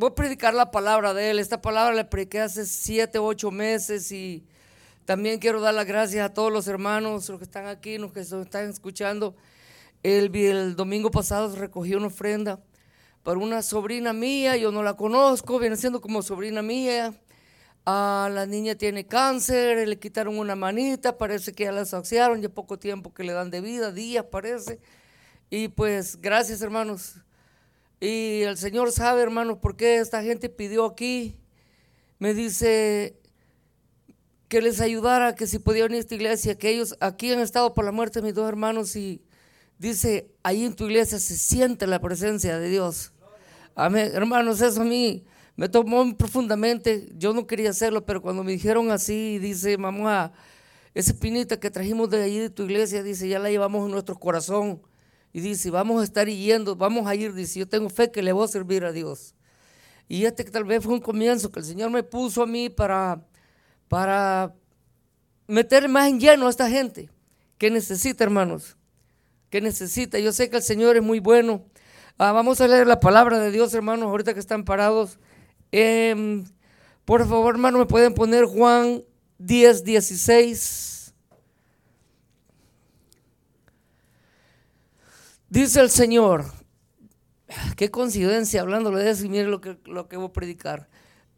voy a predicar la palabra de Él. Esta palabra la prediqué hace siete, ocho meses y también quiero dar las gracias a todos los hermanos, los que están aquí, los que están escuchando. El, el domingo pasado recogí una ofrenda para una sobrina mía, yo no la conozco, viene siendo como sobrina mía. Ah, la niña tiene cáncer, le quitaron una manita, parece que ya la saciaron, ya poco tiempo que le dan de vida, días parece. Y pues gracias hermanos. Y el Señor sabe hermanos por qué esta gente pidió aquí. Me dice que les ayudara, que si podía venir a esta iglesia, que ellos aquí han estado por la muerte de mis dos hermanos y dice, ahí en tu iglesia se siente la presencia de Dios. Amén. Hermanos, eso a mí me tomó profundamente. Yo no quería hacerlo, pero cuando me dijeron así, dice, mamá, esa pinita que trajimos de allí de tu iglesia, dice, ya la llevamos en nuestro corazón. Y dice, vamos a estar yendo, vamos a ir, dice, yo tengo fe que le voy a servir a Dios. Y este que tal vez fue un comienzo que el Señor me puso a mí para, para meter más en lleno a esta gente que necesita, hermanos que necesita. Yo sé que el Señor es muy bueno. Ah, vamos a leer la palabra de Dios, hermanos, ahorita que están parados. Em, por favor, hermano, me pueden poner Juan 10, 16. Dice el Señor, qué coincidencia hablándole de eso y mire lo que, lo que voy a predicar.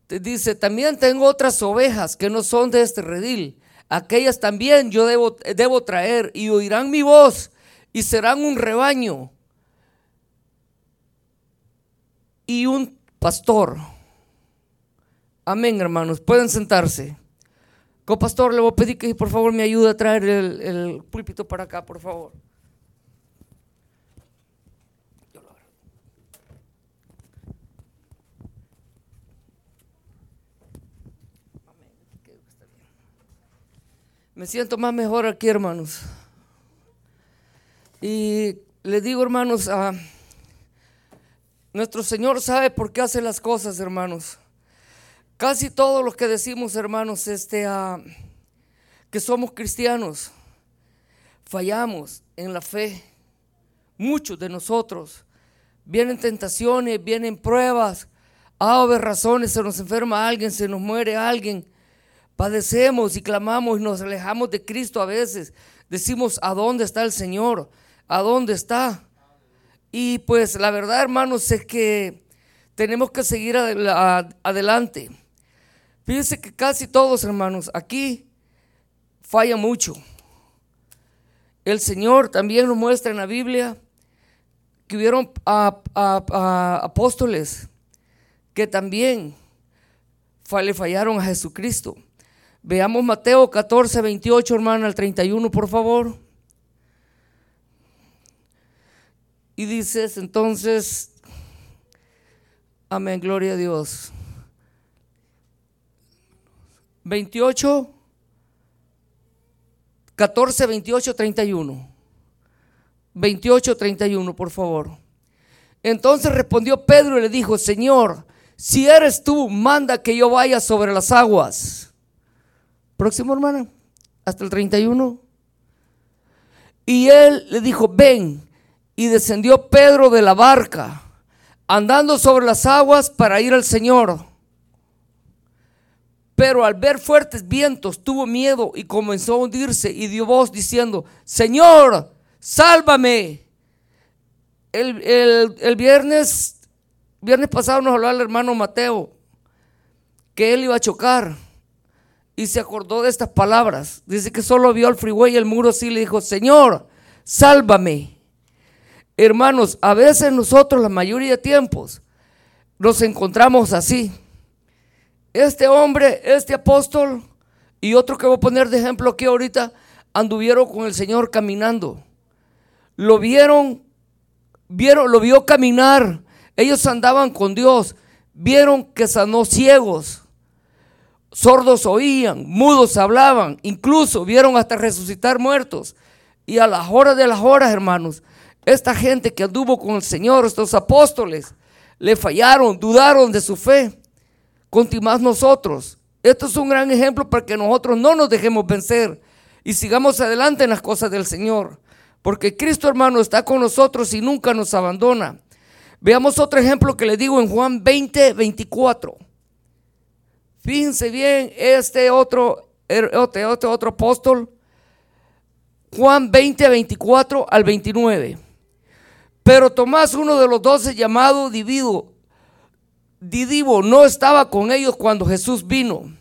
Dice, también tengo otras ovejas que no son de este redil. Aquellas también yo debo, debo traer y oirán mi voz y serán un rebaño y un pastor. Amén, hermanos. Pueden sentarse. Copastor, le voy a pedir que por favor me ayude a traer el, el púlpito para acá, por favor. Me siento más mejor aquí, hermanos. Y le digo, hermanos, a nuestro Señor sabe por qué hace las cosas, hermanos. Casi todos los que decimos, hermanos, este, que somos cristianos, fallamos en la fe. Muchos de nosotros. Vienen tentaciones, vienen pruebas, a razones, se nos enferma alguien, se nos muere alguien. Padecemos y clamamos y nos alejamos de Cristo a veces. Decimos, ¿a dónde está el Señor? a dónde está. Y pues la verdad, hermanos, es que tenemos que seguir adelante. Fíjense que casi todos, hermanos, aquí falla mucho. El Señor también nos muestra en la Biblia que hubieron apóstoles que también le fallaron a Jesucristo. Veamos Mateo 14, 28, hermano, al 31, por favor. Y dices entonces, amén, gloria a Dios. 28, 14, 28, 31. 28, 31, por favor. Entonces respondió Pedro y le dijo, Señor, si eres tú, manda que yo vaya sobre las aguas. Próximo, hermana, hasta el 31. Y él le dijo, ven. Y descendió Pedro de la barca, andando sobre las aguas para ir al Señor. Pero al ver fuertes vientos tuvo miedo y comenzó a hundirse y dio voz diciendo, Señor, sálvame. El, viernes, viernes pasado nos habló el hermano Mateo que él iba a chocar y se acordó de estas palabras. Dice que solo vio al freeway y el muro así le dijo, Señor, sálvame. Hermanos, a veces nosotros, la mayoría de tiempos, nos encontramos así. Este hombre, este apóstol y otro que voy a poner de ejemplo aquí ahorita, anduvieron con el Señor caminando. Lo vieron, vieron, lo vio caminar. Ellos andaban con Dios. Vieron que sanó ciegos. Sordos oían, mudos hablaban, incluso vieron hasta resucitar muertos. Y a las horas de las horas, hermanos, esta gente que anduvo con el Señor, estos apóstoles, le fallaron, dudaron de su fe. Continuamos nosotros. Esto es un gran ejemplo para que nosotros no nos dejemos vencer y sigamos adelante en las cosas del Señor. Porque Cristo hermano está con nosotros y nunca nos abandona. Veamos otro ejemplo que le digo en Juan 20, 24. Fíjense bien, este otro, este otro, apóstol, Juan 20, 24 al 29. Pero Tomás, uno de los doce llamado Divido, Didivo, no estaba con ellos cuando Jesús vino.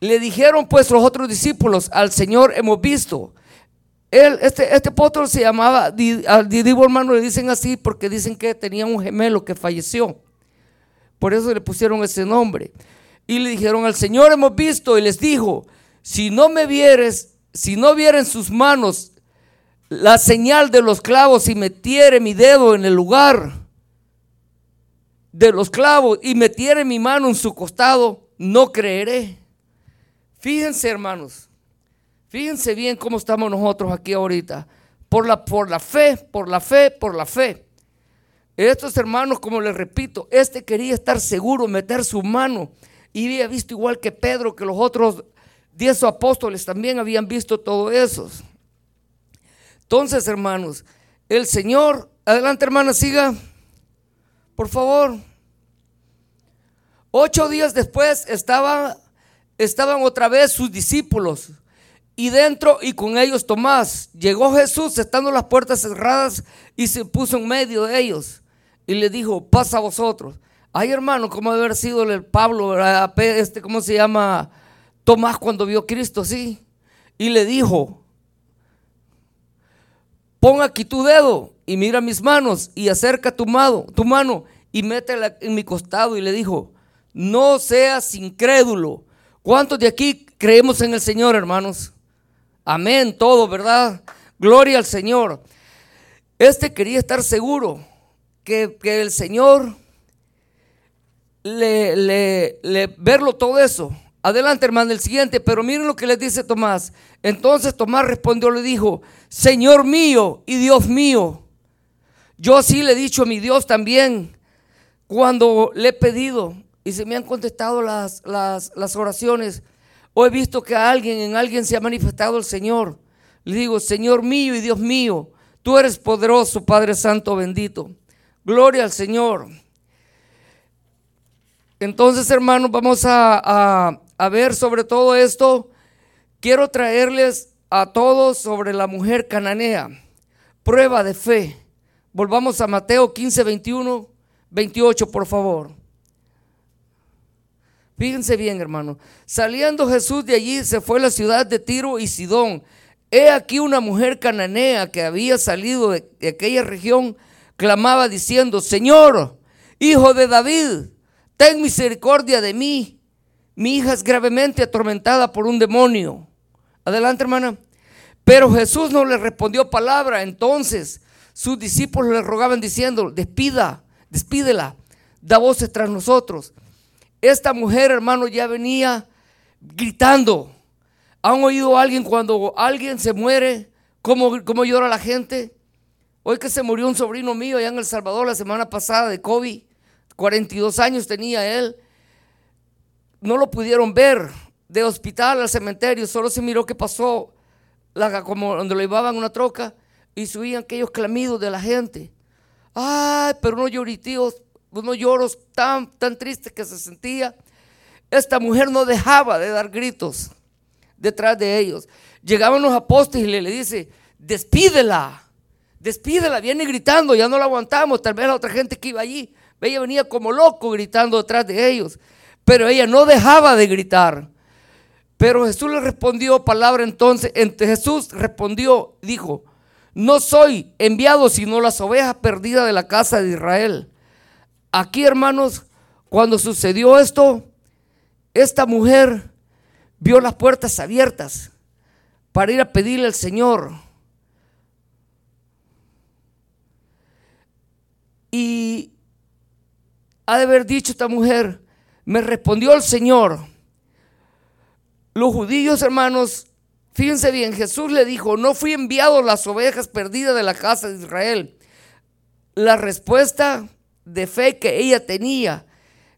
Le dijeron pues los otros discípulos, al Señor hemos visto. Él, este, este apóstol se llamaba, Didivo hermano le dicen así porque dicen que tenía un gemelo que falleció. Por eso le pusieron ese nombre. Y le dijeron al Señor hemos visto y les dijo, si no me vieres, si no vieren sus manos la señal de los clavos y metiere mi dedo en el lugar de los clavos y metiere mi mano en su costado, no creeré. Fíjense, hermanos, fíjense bien cómo estamos nosotros aquí ahorita. Por la, por la fe, por la fe, por la fe. Estos hermanos, como les repito, este quería estar seguro, meter su mano. Y había visto igual que Pedro, que los otros diez apóstoles también habían visto todo eso. Entonces, hermanos, el Señor, adelante hermana, siga, por favor. Ocho días después estaba estaban otra vez sus discípulos y dentro y con ellos Tomás. Llegó Jesús estando las puertas cerradas y se puso en medio de ellos y le dijo, pasa a vosotros. Ay hermano, ¿cómo debe haber sido el Pablo, este, ¿cómo se llama? Tomás cuando vio a Cristo, sí. Y le dijo, pon aquí tu dedo y mira mis manos y acerca tu mano, tu mano y métela en mi costado. Y le dijo, no seas incrédulo, ¿Cuántos de aquí creemos en el Señor, hermanos? Amén, todo, ¿verdad? Gloria al Señor. Este quería estar seguro que, el Señor le, verlo todo eso. Adelante, hermano, el siguiente, pero miren lo que le dice Tomás. Entonces Tomás respondió, le dijo, Señor mío y Dios mío. Yo sí le he dicho a mi Dios también cuando le he pedido y se me han contestado las, las, oraciones, o he visto que a alguien, en alguien se ha manifestado el Señor. Le digo, Señor mío y Dios mío, tú eres poderoso, Padre Santo bendito. Gloria al Señor. Entonces, hermanos, vamos a, a, ver sobre todo esto. Quiero traerles a todos sobre la mujer cananea. Prueba de fe. Volvamos a Mateo 15, 21, 28, por favor. Fíjense bien, hermano. Saliendo Jesús de allí, se fue a la ciudad de Tiro y Sidón. He aquí una mujer cananea que había salido de, aquella región, clamaba diciendo, Señor, hijo de David, ten misericordia de mí. Mi hija es gravemente atormentada por un demonio. Adelante, hermana. Pero Jesús no le respondió palabra. Entonces sus discípulos le rogaban diciendo, despida, despídela, da voces tras nosotros. Esta mujer, hermano, ya venía gritando. ¿Han oído a alguien cuando alguien se muere? ¿Cómo, ¿Cómo llora la gente? Hoy que se murió un sobrino mío allá en El Salvador la semana pasada de COVID, 42 años tenía él. No lo pudieron ver de hospital al cementerio, solo se miró que pasó la, como donde lo llevaban una troca y subían aquellos clamidos de la gente. Ay, pero no lloritíos, unos lloros tan, tan tristes que se sentía. Esta mujer no dejaba de dar gritos detrás de ellos. Llegaban los apóstoles y le, le dice, despídela, despídela, viene gritando, ya no la aguantamos, tal vez la otra gente que iba allí, ella venía como loco gritando detrás de ellos, pero ella no dejaba de gritar. Pero Jesús le respondió palabra entonces, Jesús respondió, dijo, no soy enviado sino las ovejas perdidas de la casa de Israel. Aquí, hermanos, cuando sucedió esto, esta mujer vio las puertas abiertas para ir a pedirle al Señor. Y ha de haber dicho esta mujer, me respondió el Señor. Los judíos, hermanos, fíjense bien, Jesús le dijo, no fui enviado las ovejas perdidas de la casa de Israel. La respuesta de fe que ella tenía,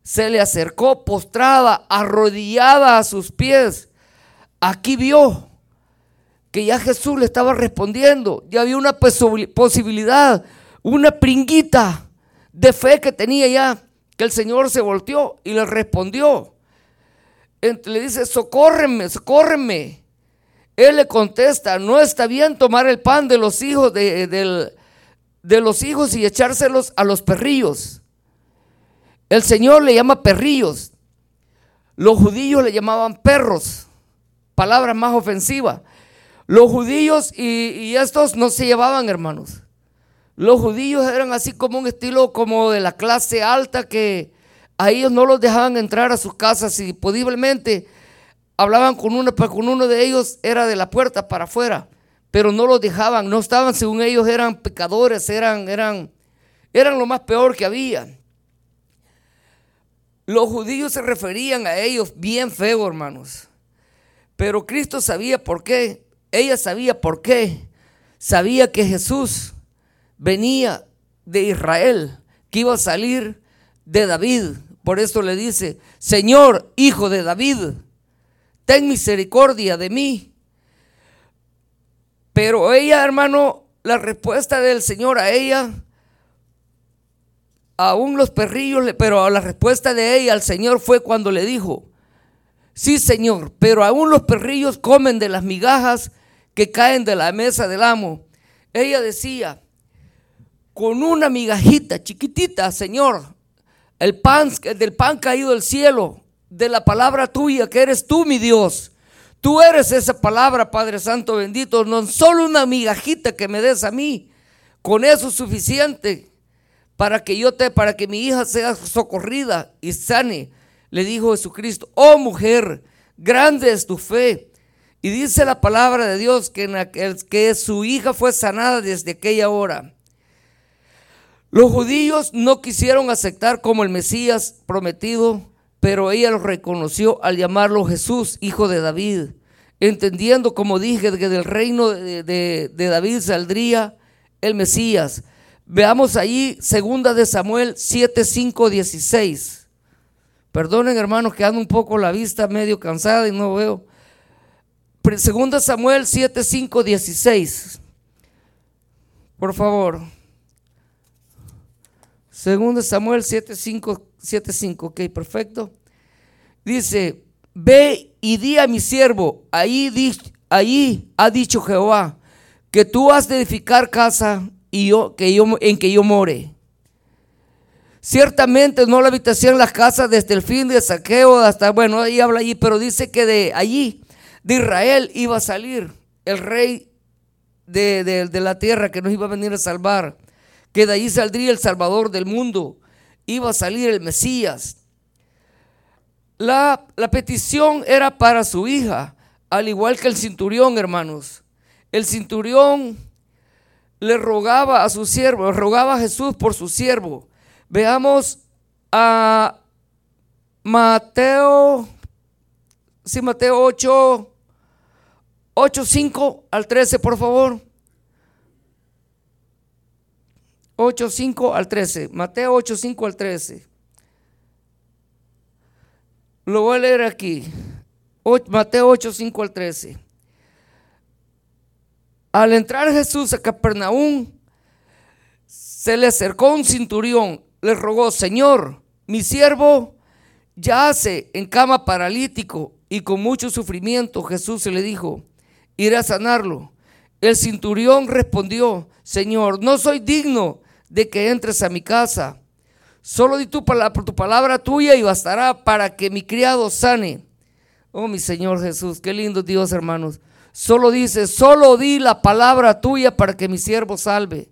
se le acercó postrada, arrodillada a sus pies. Aquí vio que ya Jesús le estaba respondiendo, ya había una posibilidad, una pringuita de fe que tenía ya, que el Señor se volteó y le respondió. Le dice, socórreme, socórreme. Él le contesta, no está bien tomar el pan de los hijos de, de los hijos y echárselos a los perrillos. El Señor le llama perrillos. Los judíos le llamaban perros, palabra más ofensiva. Los judíos y, estos no se llevaban, hermanos. Los judíos eran así como un estilo como de la clase alta que a ellos no los dejaban entrar a sus casas y posiblemente hablaban con uno, pero con uno de ellos era de la puerta para afuera, pero no los dejaban, no estaban, según ellos eran pecadores, eran, eran, eran lo más peor que había. Los judíos se referían a ellos bien feo, hermanos. Pero Cristo sabía por qué. Ella sabía por qué. Sabía que Jesús venía de Israel, que iba a salir de David. Por eso le dice, Señor, hijo de David, ten misericordia de mí. Pero ella, hermano, la respuesta del Señor a ella aún los perrillos, pero la respuesta de ella al Señor fue cuando le dijo, sí Señor, pero aún los perrillos comen de las migajas que caen de la mesa del amo. Ella decía, con una migajita chiquitita, Señor, el pan del pan caído del cielo, de la palabra tuya, que eres tú, mi Dios. Tú eres esa palabra, Padre Santo bendito, no solo una migajita que me des a mí, con eso es suficiente para que yo te, para que mi hija sea socorrida y sane. Le dijo Jesucristo, oh mujer, grande es tu fe. Y dice la palabra de Dios que, que su hija fue sanada desde aquella hora. Los judíos no quisieron aceptar como el Mesías prometido, pero ella lo reconoció al llamarlo Jesús, hijo de David, entendiendo, como dije, que del reino de, de David saldría el Mesías. Veamos ahí, segunda de Samuel 7, 5, 16. Perdonen hermanos que ando un poco la vista medio cansada y no veo. Segunda Samuel 7, 5, 16. Por favor. Segunda Samuel 7, 5, 7, 5. Ok, perfecto. Dice, ve y di a mi siervo, ahí, ahí ha dicho Jehová, que tú has de edificar casa y yo, que yo, en que yo more. Ciertamente no la habitación las casas desde el fin de saqueo hasta, bueno, ahí habla allí, pero dice que de allí, de Israel, iba a salir el rey de, la tierra que nos iba a venir a salvar, que de allí saldría el Salvador del mundo, iba a salir el Mesías. La, la petición era para su hija, al igual que el cinturión, hermanos. El cinturión le rogaba a su siervo, rogaba a Jesús por su siervo. Veamos a Mateo, sí, Mateo 8, 8, 5 al 13, por favor. 8, 5 al 13. Mateo 8, 5 al 13. Lo voy a leer aquí. Mateo 8, 5 al 13. Al entrar Jesús a Capernaum, se le acercó un cinturión, le rogó, Señor, mi siervo yace en cama paralítico y con mucho sufrimiento. Jesús se le dijo, iré a sanarlo. El cinturión respondió, Señor, no soy digno de que entres a mi casa. Solo di tu palabra, tu palabra tuya y bastará para que mi criado sane. Oh, mi Señor Jesús, qué lindo Dios, hermanos. Solo dice, solo di la palabra tuya para que mi siervo salve.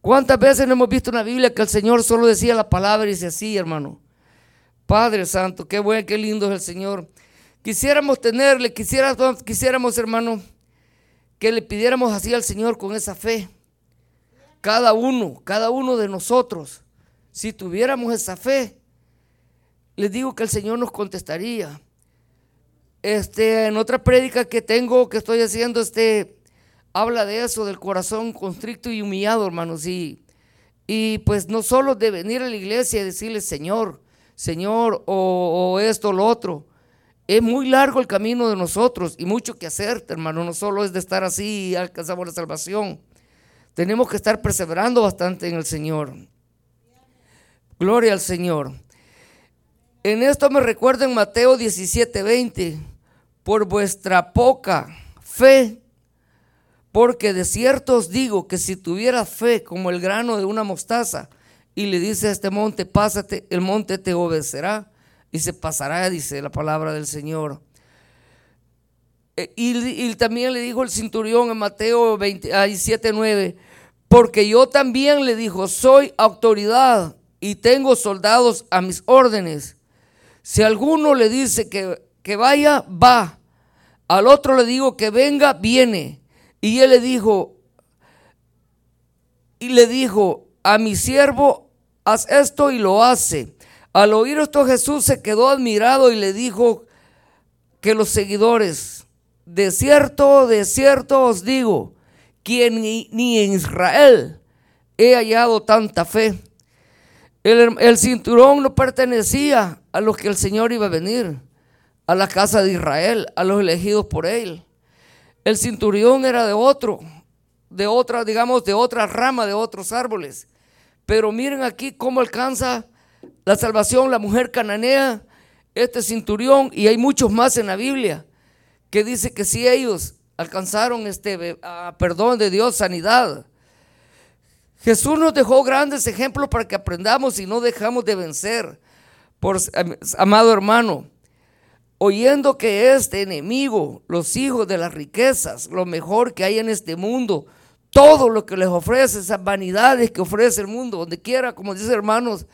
¿Cuántas veces no hemos visto en la Biblia que el Señor solo decía la palabra y dice así, hermano? Padre Santo, qué bueno, qué lindo es el Señor. Quisiéramos tenerle, quisiéramos, quisiéramos, hermano, que le pidiéramos así al Señor con esa fe. Cada uno, cada uno de nosotros, si tuviéramos esa fe, les digo que el Señor nos contestaría. Este, en otra prédica que tengo, que estoy haciendo, este, habla de eso, del corazón constricto y humillado, hermanos. Y, y pues no solo de venir a la iglesia y decirle, Señor, Señor, o, o esto, o lo otro. Es muy largo el camino de nosotros y mucho que hacer, hermano. No solo es de estar así y alcanzamos la salvación. Tenemos que estar perseverando bastante en el Señor. Gloria al Señor. En esto me recuerdo en Mateo 17, 20, por vuestra poca fe, porque de cierto os digo que si tuviera fe como el grano de una mostaza, y le dice a este monte, pásate, el monte te obedecerá y se pasará, dice la palabra del Señor. E, y, también le dijo el centurión en Mateo 27, 9, porque yo también le dijo, soy autoridad y tengo soldados a mis órdenes. Si alguno le dice que, que vaya, va. Al otro le digo que venga, viene. Y él le dijo, y le dijo, a mi siervo, haz esto y lo hace. Al oír esto Jesús se quedó admirado y le dijo que los seguidores, de cierto, de cierto os digo, quien ni, en Israel he hallado tanta fe. El, cinturón no pertenecía a los que el Señor iba a venir, a la casa de Israel, a los elegidos por él. El cinturón era de otro, de otra, digamos, de otra rama, de otros árboles. Pero miren aquí cómo alcanza la salvación la mujer cananea, este cinturón, y hay muchos más en la Biblia, que dice que si ellos alcanzaron este perdón de Dios, sanidad. Jesús nos dejó grandes ejemplos para que aprendamos y no dejamos de vencer. Por, amado hermano, oyendo que este enemigo, los hijos de las riquezas, lo mejor que hay en este mundo, todo lo que les ofrece, esas vanidades que ofrece el mundo, donde quiera, como dice hermanos,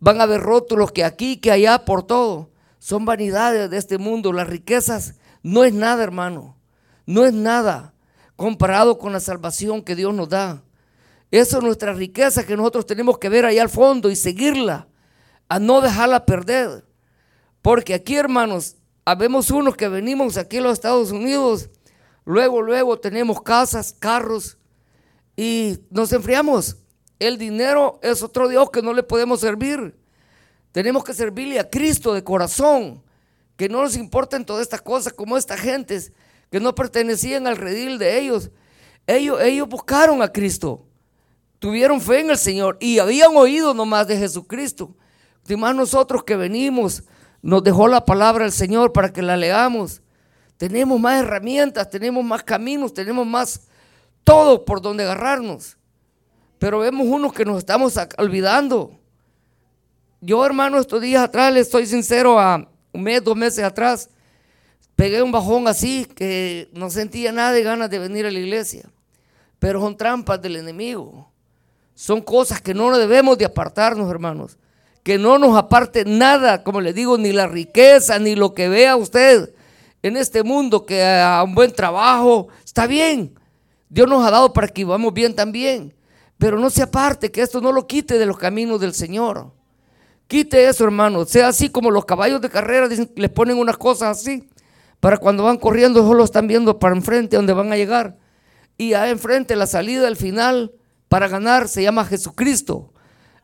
van a ver rótulos que aquí, que allá, por todo. Son vanidades de este mundo. Las riquezas no es nada, hermano no es nada comparado con la salvación que Dios nos da. Eso es nuestra riqueza que nosotros tenemos que ver allá al fondo y seguirla, a no dejarla perder. Porque aquí, hermanos, habemos unos que venimos aquí a los Estados Unidos, luego, luego tenemos casas, carros y nos enfriamos. El dinero es otro Dios que no le podemos servir. Tenemos que servirle a Cristo de corazón, que no nos importen todas estas cosas como esta gente que no pertenecían al redil de ellos. Ellos, ellos buscaron a Cristo, tuvieron fe en el Señor y habían oído nomás de Jesucristo. Y más nosotros que venimos, nos dejó la palabra del Señor para que la leamos. Tenemos más herramientas, tenemos más caminos, tenemos más todo por donde agarrarnos. Pero vemos unos que nos estamos olvidando. Yo, hermano, estos días atrás, le estoy sincero, a un mes, dos meses atrás, pegué un bajón así que no sentía nada de ganas de venir a la iglesia. Pero son trampas del enemigo. Son cosas que no debemos de apartarnos, hermanos. Que no nos aparte nada, como le digo, ni la riqueza, ni lo que vea usted en este mundo, que a un buen trabajo, está bien. Dios nos ha dado para que vivamos bien también. Pero no se aparte, que esto no lo quite de los caminos del Señor. Quite eso, hermano. Sea así como los caballos de carrera les ponen unas cosas así para cuando van corriendo solo están viendo para enfrente donde van a llegar. Y ahí enfrente la salida, el final para ganar se llama Jesucristo.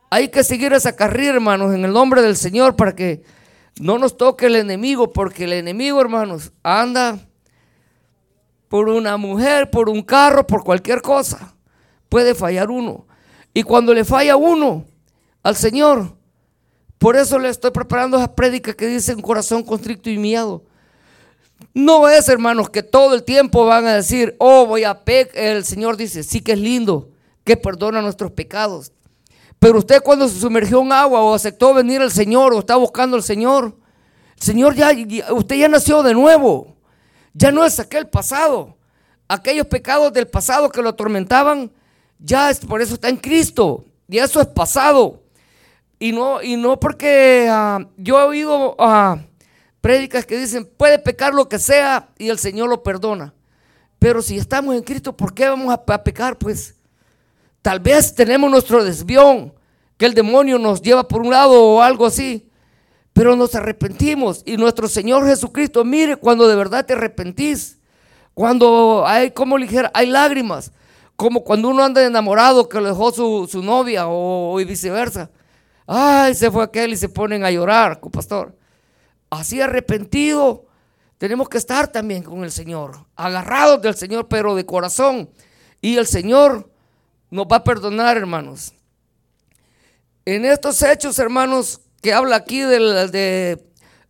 Hay que seguir esa carrera, hermanos, en el nombre del Señor para que no nos toque el enemigo, porque el enemigo, hermanos, anda por una mujer, por un carro, por cualquier cosa. Puede fallar uno. Y cuando le falla uno al Señor, por eso le estoy preparando esa prédica que dice un corazón constricto y miado. No es, hermanos, que todo el tiempo van a decir, oh, voy a pecar. El Señor dice, sí que es lindo, que perdona nuestros pecados. Pero usted cuando se sumergió en agua o aceptó venir al Señor o está buscando al Señor, el Señor ya, usted ya nació de nuevo. Ya no es aquel pasado. Aquellos pecados del pasado que lo atormentaban, ya es, por eso está en Cristo. Y eso es pasado. Y no, y no porque ah, yo he oído a prédicas que dicen, puede pecar lo que sea y el Señor lo perdona. Pero si estamos en Cristo, ¿por qué vamos a, pecar? Pues tal vez tenemos nuestro desvión, que el demonio nos lleva por un lado o algo así. Pero nos arrepentimos y nuestro Señor Jesucristo, mire, cuando de verdad te arrepentís, cuando hay como ligera, hay lágrimas, como cuando uno anda enamorado que lo dejó su, su novia o, viceversa. Ay, se fue aquel y se ponen a llorar, pastor así arrepentido, tenemos que estar también con el Señor, agarrados del Señor, pero de corazón. Y el Señor nos va a perdonar, hermanos. En estos hechos, hermanos, que habla aquí de,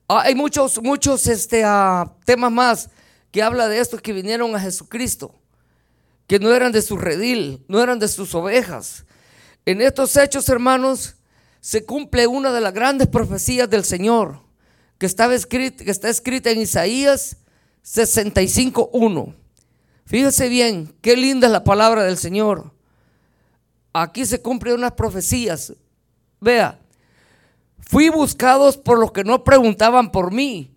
ah, hay muchos, muchos este, ah, temas más que habla de estos que vinieron a Jesucristo, que no eran de su redil, no eran de sus ovejas. En estos hechos, hermanos, se cumple una de las grandes profecías del Señor, que, estaba escrita, que está escrita en Isaías 65.1. Fíjese bien, qué linda es la palabra del Señor. Aquí se cumplen unas profecías. Vea, fui buscados por los que no preguntaban por mí.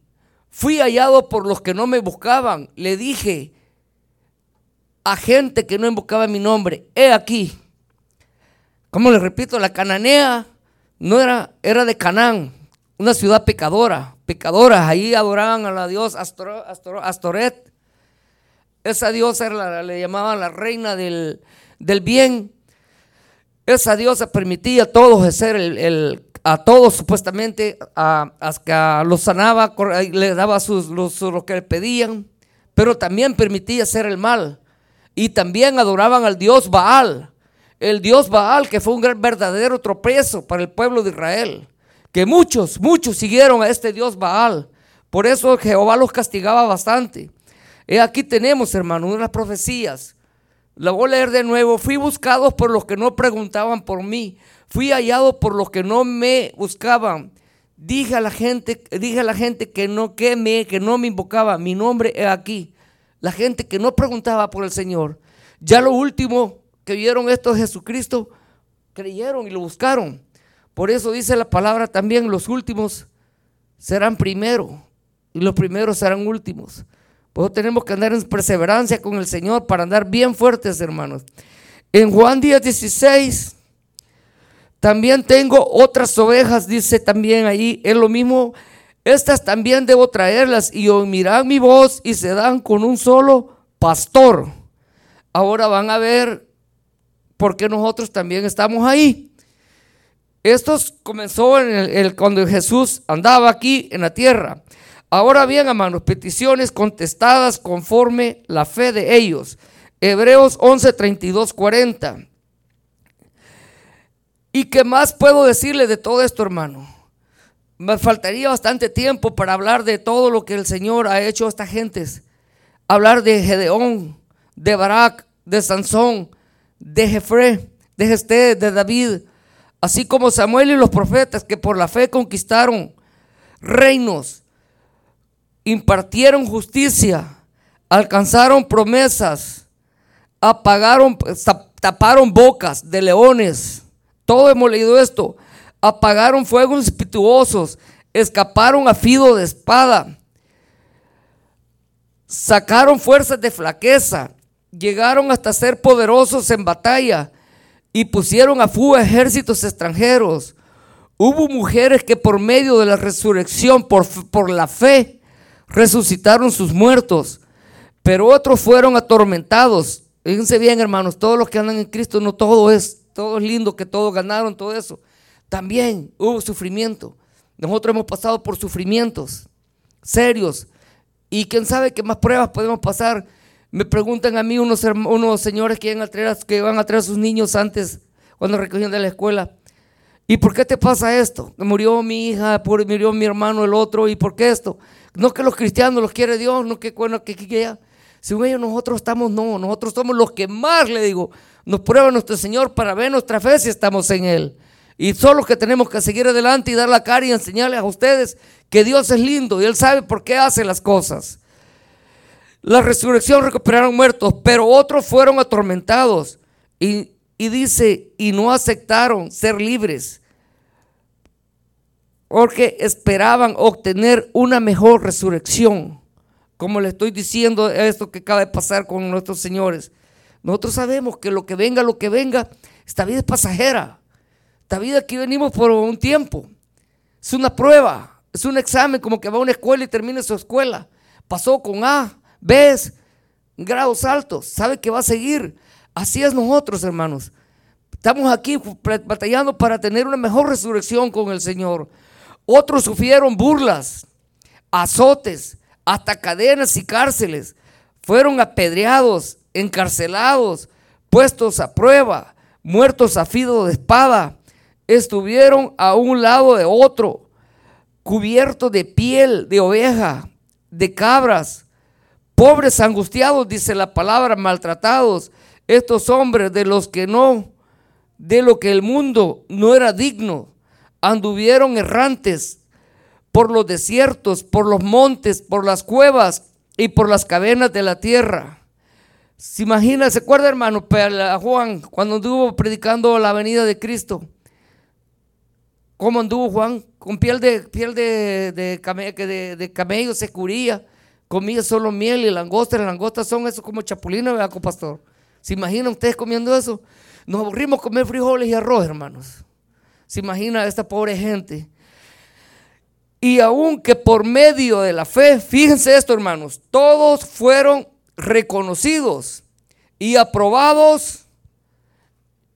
Fui hallado por los que no me buscaban. Le dije a gente que no invocaba mi nombre, he aquí. Como le repito, la cananea no era, era de Canaán, una ciudad pecadora, pecadoras. Ahí adoraban a la diosa Astoret. Esa diosa le llamaban la reina del, del bien. Esa diosa permitía a todos hacer el, a todos supuestamente, a, a, los sanaba, le daba sus, los, lo que le pedían, pero también permitía hacer el mal. Y también adoraban al dios Baal, el dios Baal, que fue un verdadero tropiezo para el pueblo de Israel. Que muchos, muchos siguieron a este dios Baal. Por eso Jehová los castigaba bastante. Aquí tenemos, hermano, unas profecías la voy a leer de nuevo. Fui buscado por los que no preguntaban por mí. Fui hallado por los que no me buscaban. Dije a la gente, dije a la gente que no me, que no me invocaba. Mi nombre es aquí. La gente que no preguntaba por el Señor. Ya lo último que vieron esto de Jesucristo, creyeron y lo buscaron. Por eso dice la palabra también, los últimos serán primero y los primeros serán últimos. Pues tenemos que andar en perseverancia con el Señor para andar bien fuertes, hermanos. En Juan 10, 16, también tengo otras ovejas, dice también ahí, es lo mismo. Estas también debo traerlas y oirán mi voz y se dan con un solo pastor. Ahora van a ver por qué nosotros también estamos ahí. Esto comenzó en el, cuando Jesús andaba aquí en la tierra. Ahora bien, hermanos, peticiones contestadas conforme la fe de ellos. Hebreos 11, 32, 40. ¿Y qué más puedo decirle de todo esto, hermano? Me faltaría bastante tiempo para hablar de todo lo que el Señor ha hecho a estas gentes. Hablar de Gedeón, de Barak, de Sansón, de Jefré, de Gesté, de David, así como Samuel y los profetas que por la fe conquistaron reinos, impartieron justicia, alcanzaron promesas, apagaron, taparon bocas de leones. Todo hemos leído esto. Apagaron fuegos espirituosos, escaparon a fido de espada, sacaron fuerzas de flaqueza, llegaron hasta ser poderosos en batalla y pusieron a fuga ejércitos extranjeros. Hubo mujeres que por medio de la resurrección, por, por la fe, resucitaron sus muertos, pero otros fueron atormentados. Fíjense bien, hermanos, todos los que andan en Cristo, no todo es, todo es lindo, que todos ganaron, todo eso. También hubo sufrimiento. Nosotros hemos pasado por sufrimientos serios. Y quién sabe qué más pruebas podemos pasar. Me preguntan a mí unos, unos señores que iban, a traer, que van a sus niños antes, cuando recogían de la escuela. ¿Y por qué te pasa esto? Murió mi hija, murió mi hermano el otro, ¿y por qué esto? No que los cristianos los quiere Dios, no que bueno que quiera. Según ellos nosotros estamos, no, nosotros somos los que más, le digo, nos prueba nuestro Señor para ver nuestra fe si estamos en Él. Y son los que tenemos que seguir adelante y dar la cara y enseñarles a ustedes que Dios es lindo y Él sabe por qué hace las cosas. La resurrección recuperaron muertos, pero otros fueron atormentados. Y, y dice, y no aceptaron ser libres porque esperaban obtener una mejor resurrección. Como le estoy diciendo esto que acaba de pasar con nuestros señores. Nosotros sabemos que lo que venga, lo que venga, esta vida es pasajera. Esta vida aquí venimos por un tiempo. Es una prueba, es un examen como que va a una escuela y termina su escuela. Pasó con A, B, grados altos, sabe que va a seguir. Así es nosotros, hermanos. Estamos aquí batallando para tener una mejor resurrección con el Señor. Otros sufrieron burlas, azotes, hasta cadenas y cárceles. Fueron apedreados, encarcelados, puestos a prueba, muertos a filo de espada, estuvieron a un lado de otro, cubiertos de piel de oveja, de cabras, pobres angustiados, dice la palabra, maltratados, estos hombres de los que no, de lo que el mundo no era digno, anduvieron errantes por los desiertos, por los montes, por las cuevas y por las cavernas de la tierra. Se imagina, ¿se acuerda hermano? Juan cuando anduvo predicando la venida de Cristo. ¿Cómo anduvo Juan? Con piel de, piel de, de, de, camello se curía, comía solo miel y langosta. Las langostas son eso como chapulines, ¿verdad, pastor? ¿Se imaginan ustedes comiendo eso? Nos aburrimos comer frijoles y arroz, hermanos. ¿Se imagina esta pobre gente? Y aunque por medio de la fe, fíjense esto hermanos, todos fueron reconocidos y aprobados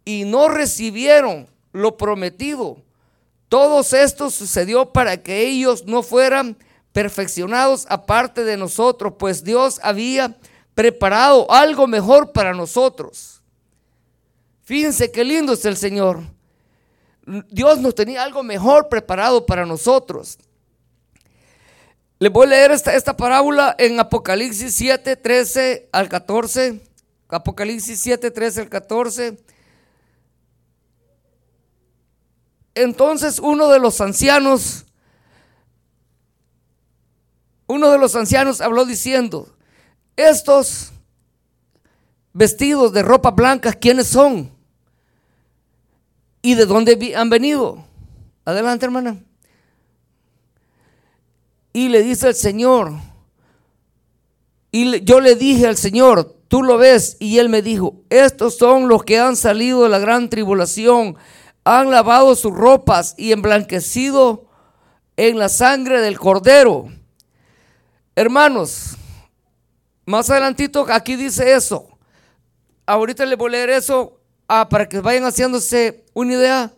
y no recibieron lo prometido. Todo esto sucedió para que ellos no fueran perfeccionados aparte de nosotros, pues Dios había preparado algo mejor para nosotros. Fíjense qué lindo es el Señor. Dios nos tenía algo mejor preparado para nosotros. Les voy a leer esta, esta parábola en Apocalipsis 7, 13 al 14. Apocalipsis 7, 13 al 14. Entonces uno de los ancianos, uno de los ancianos habló diciendo, estos vestidos de ropa blanca, ¿quiénes son? ¿Y de dónde han venido? Adelante, hermana. Y le dice el Señor, y yo le dije al Señor, tú lo ves, y él me dijo, estos son los que han salido de la gran tribulación, han lavado sus ropas y emblanquecido en la sangre del cordero. Hermanos, más adelantito aquí dice eso. Ahorita le voy a leer eso ah, para que vayan haciéndose una idea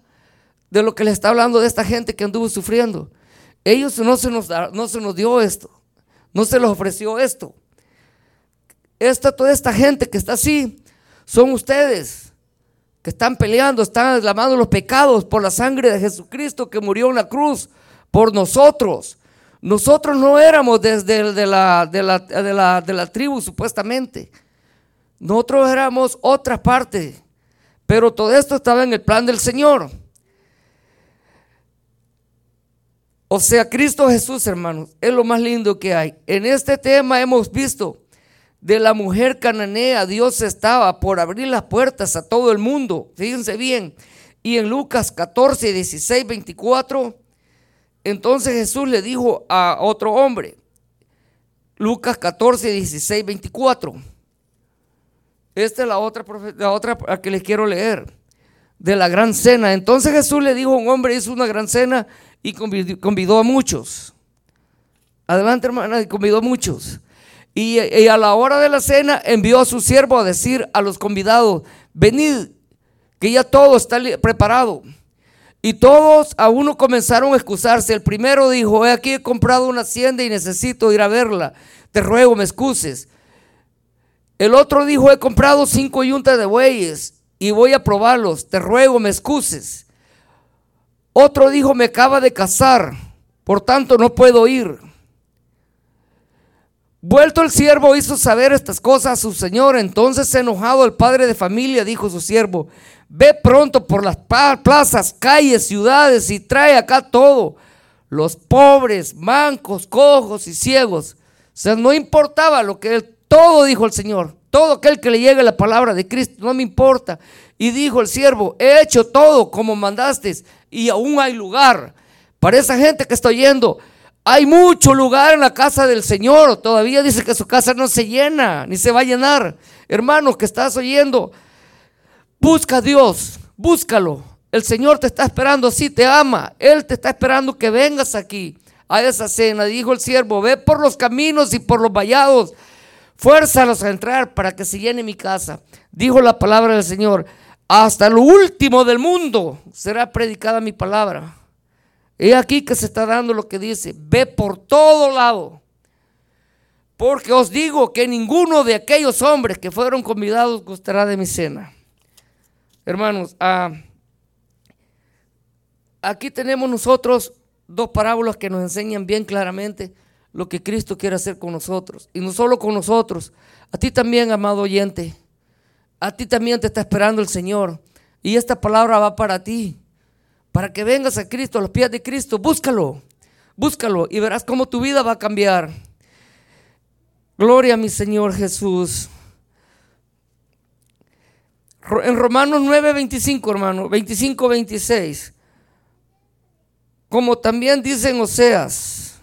de lo que le está hablando de esta gente que anduvo sufriendo. Ellos no se nos, no se nos dio esto, no se les ofreció esto. Esta, toda esta gente que está así, son ustedes que están peleando, están lavando los pecados por la sangre de Jesucristo que murió en la cruz por nosotros. Nosotros no éramos desde de la, de la, de la, de la tribu supuestamente. Nosotros éramos otra parte. Pero todo esto estaba en el plan del Señor. O sea, Cristo Jesús, hermanos, es lo más lindo que hay. En este tema hemos visto de la mujer cananea, Dios estaba por abrir las puertas a todo el mundo. Fíjense bien. Y en Lucas 14, 16, 24, entonces Jesús le dijo a otro hombre, Lucas 14, 16, 24. Esta es la otra, la otra que les quiero leer, de la gran cena. Entonces Jesús le dijo a un hombre, hizo una gran cena y convidó a muchos. Adelante, hermana, y convidó a muchos. Y, a la hora de la cena envió a su siervo a decir a los convidados, venid, que ya todo está preparado. Y todos a uno comenzaron a excusarse. El primero dijo, he aquí he comprado una hacienda y necesito ir a verla. Te ruego, me excuses. El otro dijo, he comprado cinco yuntas de bueyes y voy a probarlos. Te ruego, me excuses. Otro dijo, me acaba de casar, por tanto no puedo ir. Vuelto el siervo hizo saber estas cosas a su señor. Entonces enojado el padre de familia dijo a su siervo, ve pronto por las plazas, calles, ciudades y trae acá todo. Los pobres, mancos, cojos y ciegos. O sea, no importaba lo que él, todo dijo el Señor. Todo aquel que le llegue la palabra de Cristo, no me importa. Y dijo el siervo, he hecho todo como mandaste y aún hay lugar para esa gente que está oyendo. Hay mucho lugar en la casa del Señor. Todavía dice que su casa no se llena, ni se va a llenar. Hermano que estás oyendo, busca a Dios, búscalo. El Señor te está esperando, sí te ama. Él te está esperando que vengas aquí a esa cena. Dijo el siervo, ve por los caminos y por los vallados. Fuérzalos a entrar para que se llene mi casa. Dijo la palabra del Señor hasta lo último del mundo será predicada mi palabra. He aquí que se está dando lo que dice, ve por todo lado. Porque os digo que ninguno de aquellos hombres que fueron convidados gustará de mi cena. Hermanos, ah, aquí tenemos nosotros dos parábolas que nos enseñan bien claramente lo que Cristo quiere hacer con nosotros. Y no solo con nosotros, a ti también, amado oyente. A ti también te está esperando el Señor. Y esta palabra va para ti. Para que vengas a Cristo, a los pies de Cristo. Búscalo. Búscalo y verás cómo tu vida va a cambiar. Gloria a mi Señor Jesús. En Romanos 9, 25, hermano, 25, 26. Como también dice en Oseas,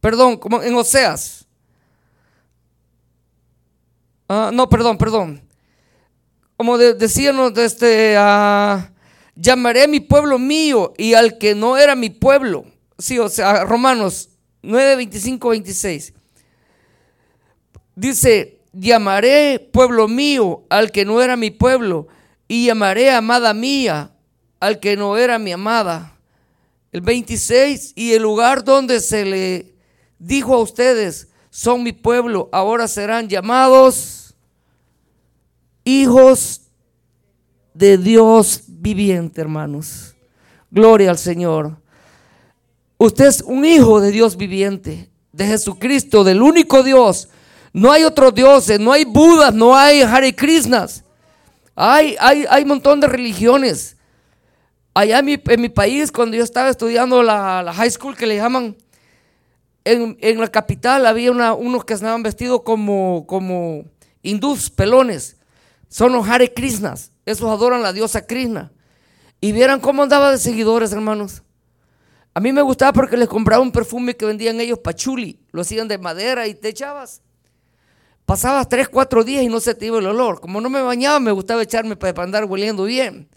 perdón, como en Oseas. Ah, no, perdón, perdón. Como decíamos, este, uh, llamaré mi pueblo mío y al que no era mi pueblo. Sí, o sea, Romanos 9, 25, 26. Dice, llamaré pueblo mío al que no era mi pueblo, y llamaré amada mía al que no era mi amada. El 26, y el lugar donde se le dijo a ustedes, son mi pueblo, ahora serán llamados hijos de Dios viviente, hermanos. Gloria al Señor. Usted es un hijo de Dios viviente, de Jesucristo, del único Dios no hay otros dioses, no hay Budas, no hay Hare Krishnas. Hay, hay, hay un montón de religiones. Allá en mi, en mi, país, cuando yo estaba estudiando la, high school que le llaman, en, la capital había unos que estaban vestidos como, como hindús, pelones. Son los Hare Krishnas. Esos adoran la diosa Krishna. Y vieran cómo andaba de seguidores, hermanos. A mí me gustaba porque les compraba un perfume que vendían ellos pachuli. Lo hacían de madera y te echabas. Pasabas tres, cuatro días y no se te iba el olor. Como no me bañaba, me gustaba echarme para, andar hueliendo bien.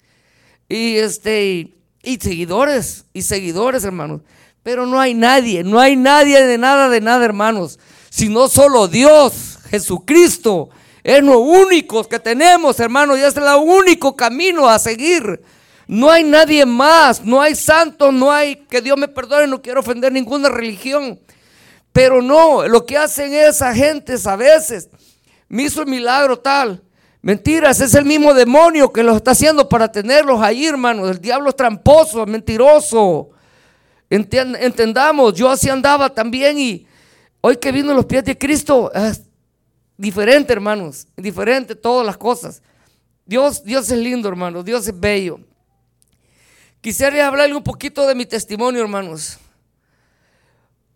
Y este, y seguidores, y seguidores, hermanos. Pero no hay nadie, no hay nadie de nada, de nada, hermanos. Sino solo Dios, Jesucristo. Es lo único que tenemos, hermanos, y es el único camino a seguir. No hay nadie más, no hay santos, no hay, que Dios me perdone, no quiero ofender ninguna religión. Pero no, lo que hacen esas gentes a veces, me hizo el milagro tal. Mentiras, es el mismo demonio que los está haciendo para tenerlos ahí, hermanos. El diablo es tramposo, mentiroso. entendamos, yo así andaba también y hoy que vino los pies de Cristo, es diferente, hermanos, diferente todas las cosas. Dios, Dios es lindo, hermanos, Dios es bello. Quisiera hablarle un poquito de mi testimonio, hermanos.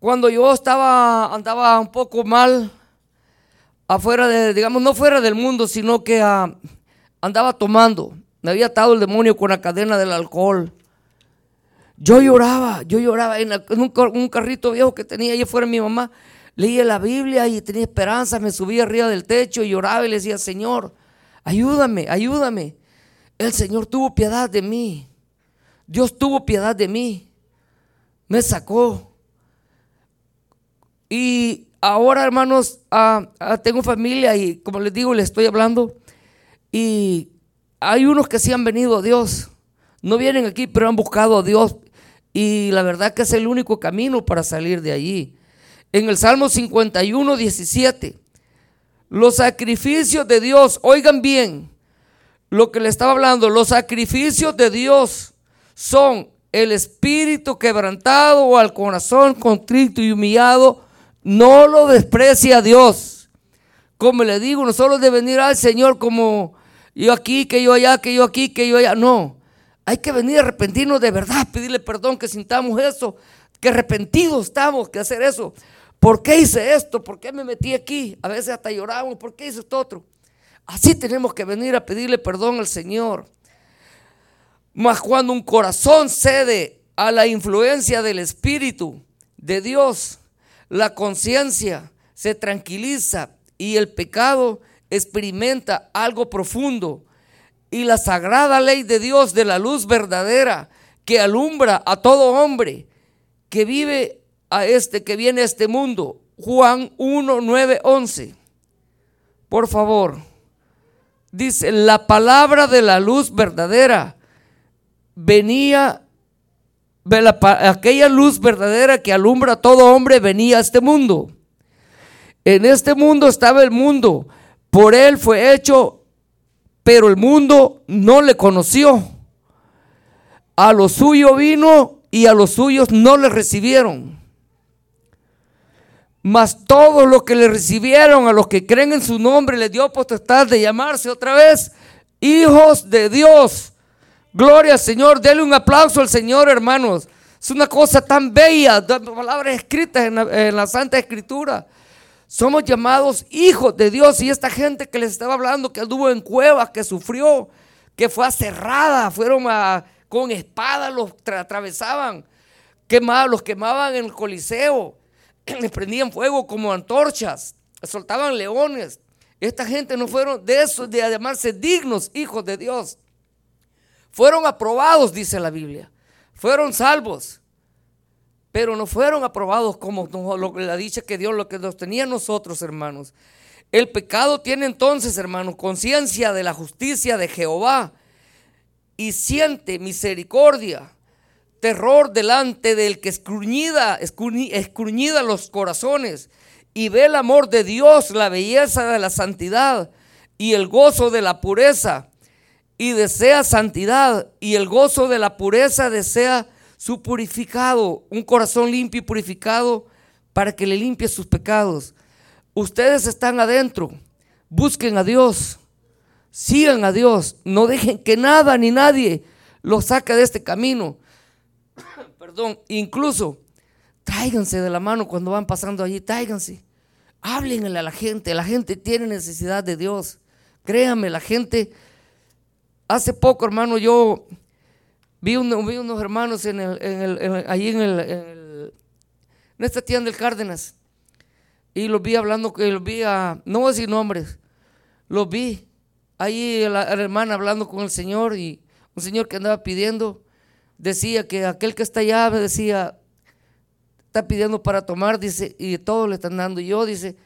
Cuando yo estaba, andaba un poco mal, afuera de, digamos, no fuera del mundo, sino que ah, andaba tomando. Me había atado el demonio con la cadena del alcohol. Yo lloraba, yo lloraba en, un, carrito viejo que tenía allí fuera mi mamá. Leía la Biblia y tenía esperanza, me subía arriba del techo y lloraba y le decía, Señor, ayúdame, ayúdame. El Señor tuvo piedad de mí. Dios tuvo piedad de mí. Me sacó. Y ahora, hermanos, ah, ah, tengo familia y como les digo, les estoy hablando. Y hay unos que sí han venido a Dios. No vienen aquí, pero han buscado a Dios. Y la verdad que es el único camino para salir de allí. En el Salmo 51, 17, los sacrificios de Dios, oigan bien lo que le estaba hablando, los sacrificios de Dios son el espíritu quebrantado o al corazón contrito y humillado no lo desprecia Dios. Como le digo, no solo de venir al Señor como yo aquí, que yo allá, que yo aquí, que yo allá. No, hay que venir a arrepentirnos de verdad, pedirle perdón, que sintamos eso, que arrepentidos estamos, que hacer eso. ¿Por qué hice esto? ¿Por qué me metí aquí? A veces hasta lloramos, ¿por qué hice esto otro? Así tenemos que venir a pedirle perdón al Señor. Mas cuando un corazón cede a la influencia del Espíritu de Dios, la conciencia se tranquiliza y el pecado experimenta algo profundo. Y la sagrada ley de Dios de la luz verdadera que alumbra a todo hombre que vive a este, que viene a este mundo. Juan 1, 9, 11. Por favor. Dice, la palabra de la luz verdadera venía aquella luz verdadera que alumbra a todo hombre venía a este mundo. En este mundo estaba el mundo, por él fue hecho, pero el mundo no le conoció. A lo suyo vino y a los suyos no le recibieron. Mas todos los que le recibieron, a los que creen en su nombre, le dio potestad de llamarse otra vez hijos de Dios. Gloria al Señor, denle un aplauso al Señor, hermanos. Es una cosa tan bella, palabras escritas en la, Santa Escritura. Somos llamados hijos de Dios y esta gente que les estaba hablando, que anduvo en cuevas, que sufrió, que fue aserrada, fueron con espadas, los atravesaban, quemaban, los quemaban en el coliseo, les prendían fuego como antorchas, soltaban leones. Esta gente no fueron de eso, de llamarse dignos hijos de Dios. Fueron aprobados, dice la Biblia. Fueron salvos. Pero no fueron aprobados como la dicha que Dios lo que nos tenía nosotros, hermanos. El pecado tiene entonces, hermanos, conciencia de la justicia de Jehová y siente misericordia, terror delante del que escruñida, escruñida los corazones y ve el amor de Dios, la belleza de la santidad y el gozo de la pureza y desea santidad y el gozo de la pureza desea su purificado, un corazón limpio y purificado para que le limpie sus pecados. Ustedes están adentro, busquen a Dios, sigan a Dios, no dejen que nada ni nadie los saque de este camino. Perdón, incluso tráiganse de la mano cuando van pasando allí, tráiganse. Háblenle a la gente, la gente tiene necesidad de Dios. Créanme, la gente Hace poco, hermano, yo vi, unos hermanos en el, en, el, en esta tienda del Cárdenas. Y los vi hablando, los vi no voy a decir nombres, los vi. Ahí la, hermana hablando con el Señor y un señor que andaba pidiendo, decía que aquel que está allá me decía, está pidiendo para tomar, dice, y todos le están dando. Y yo, dice,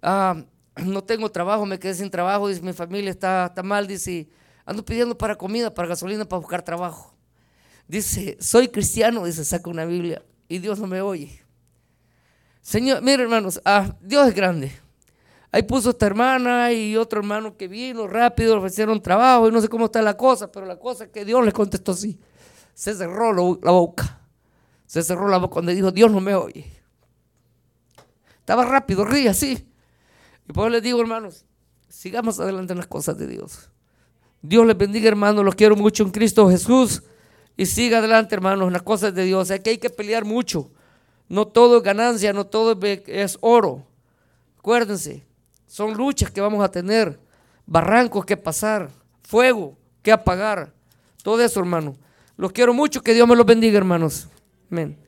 ah, no tengo trabajo, me quedé sin trabajo, dice, mi familia está mal, dice, Ando pidiendo para comida, para gasolina, para buscar trabajo. Dice, soy cristiano, dice, saca una Biblia y Dios no me oye. Señor, miren hermanos, ah, Dios es grande. Ahí puso esta hermana y otro hermano que vino rápido, ofrecieron trabajo y no sé cómo está la cosa, pero la cosa es que Dios le contestó así. Se cerró la boca. Se cerró la boca cuando dijo, Dios no me oye. Estaba rápido, ríe así. Y por eso les digo, hermanos, sigamos adelante en las cosas de Dios. Dios les bendiga, hermanos. Los quiero mucho en Cristo Jesús. Y siga adelante, hermanos, las cosas de Dios. Aquí hay que pelear mucho. No todo es ganancia, no todo es oro. Acuérdense, son luchas que vamos a tener, barrancos que pasar, fuego que apagar. Todo eso, hermano. Los quiero mucho. Que Dios me los bendiga, hermanos. Amén.